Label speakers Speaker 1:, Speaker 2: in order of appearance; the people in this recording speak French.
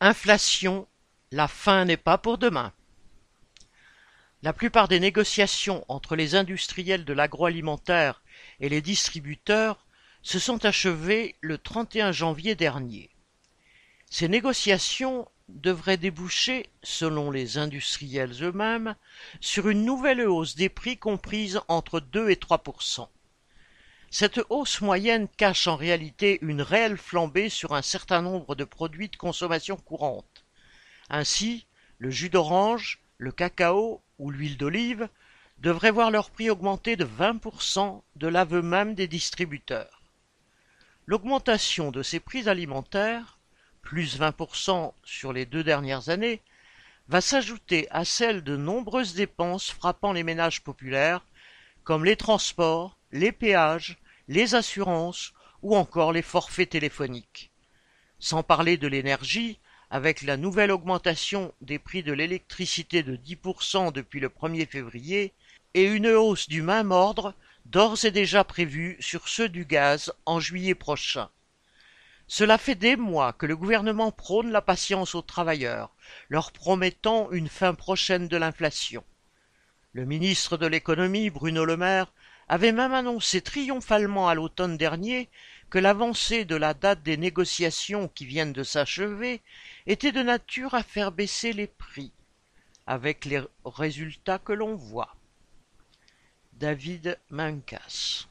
Speaker 1: Inflation, la fin n'est pas pour demain. La plupart des négociations entre les industriels de l'agroalimentaire et les distributeurs se sont achevées le 31 janvier dernier. Ces négociations devraient déboucher, selon les industriels eux-mêmes, sur une nouvelle hausse des prix comprise entre 2 et 3 Cette hausse moyenne cache en réalité une réelle flambée sur un certain nombre de produits de consommation courante. Ainsi, le jus d'orange, le cacao ou l'huile d'olive devraient voir leur prix augmenter de 20% de l'aveu même des distributeurs. L'augmentation de ces prix alimentaires plus 20% sur les deux dernières années, va s'ajouter à celle de nombreuses dépenses frappant les ménages populaires, comme les transports, les péages, les assurances ou encore les forfaits téléphoniques. Sans parler de l'énergie, avec la nouvelle augmentation des prix de l'électricité de 10% depuis le 1er février et une hausse du même ordre d'ores et déjà prévue sur ceux du gaz en juillet prochain. Cela fait des mois que le gouvernement prône la patience aux travailleurs, leur promettant une fin prochaine de l'inflation. Le ministre de l'économie, Bruno Le Maire, avait même annoncé triomphalement à l'automne dernier que l'avancée de la date des négociations qui viennent de s'achever était de nature à faire baisser les prix, avec les résultats que l'on voit. David Mancas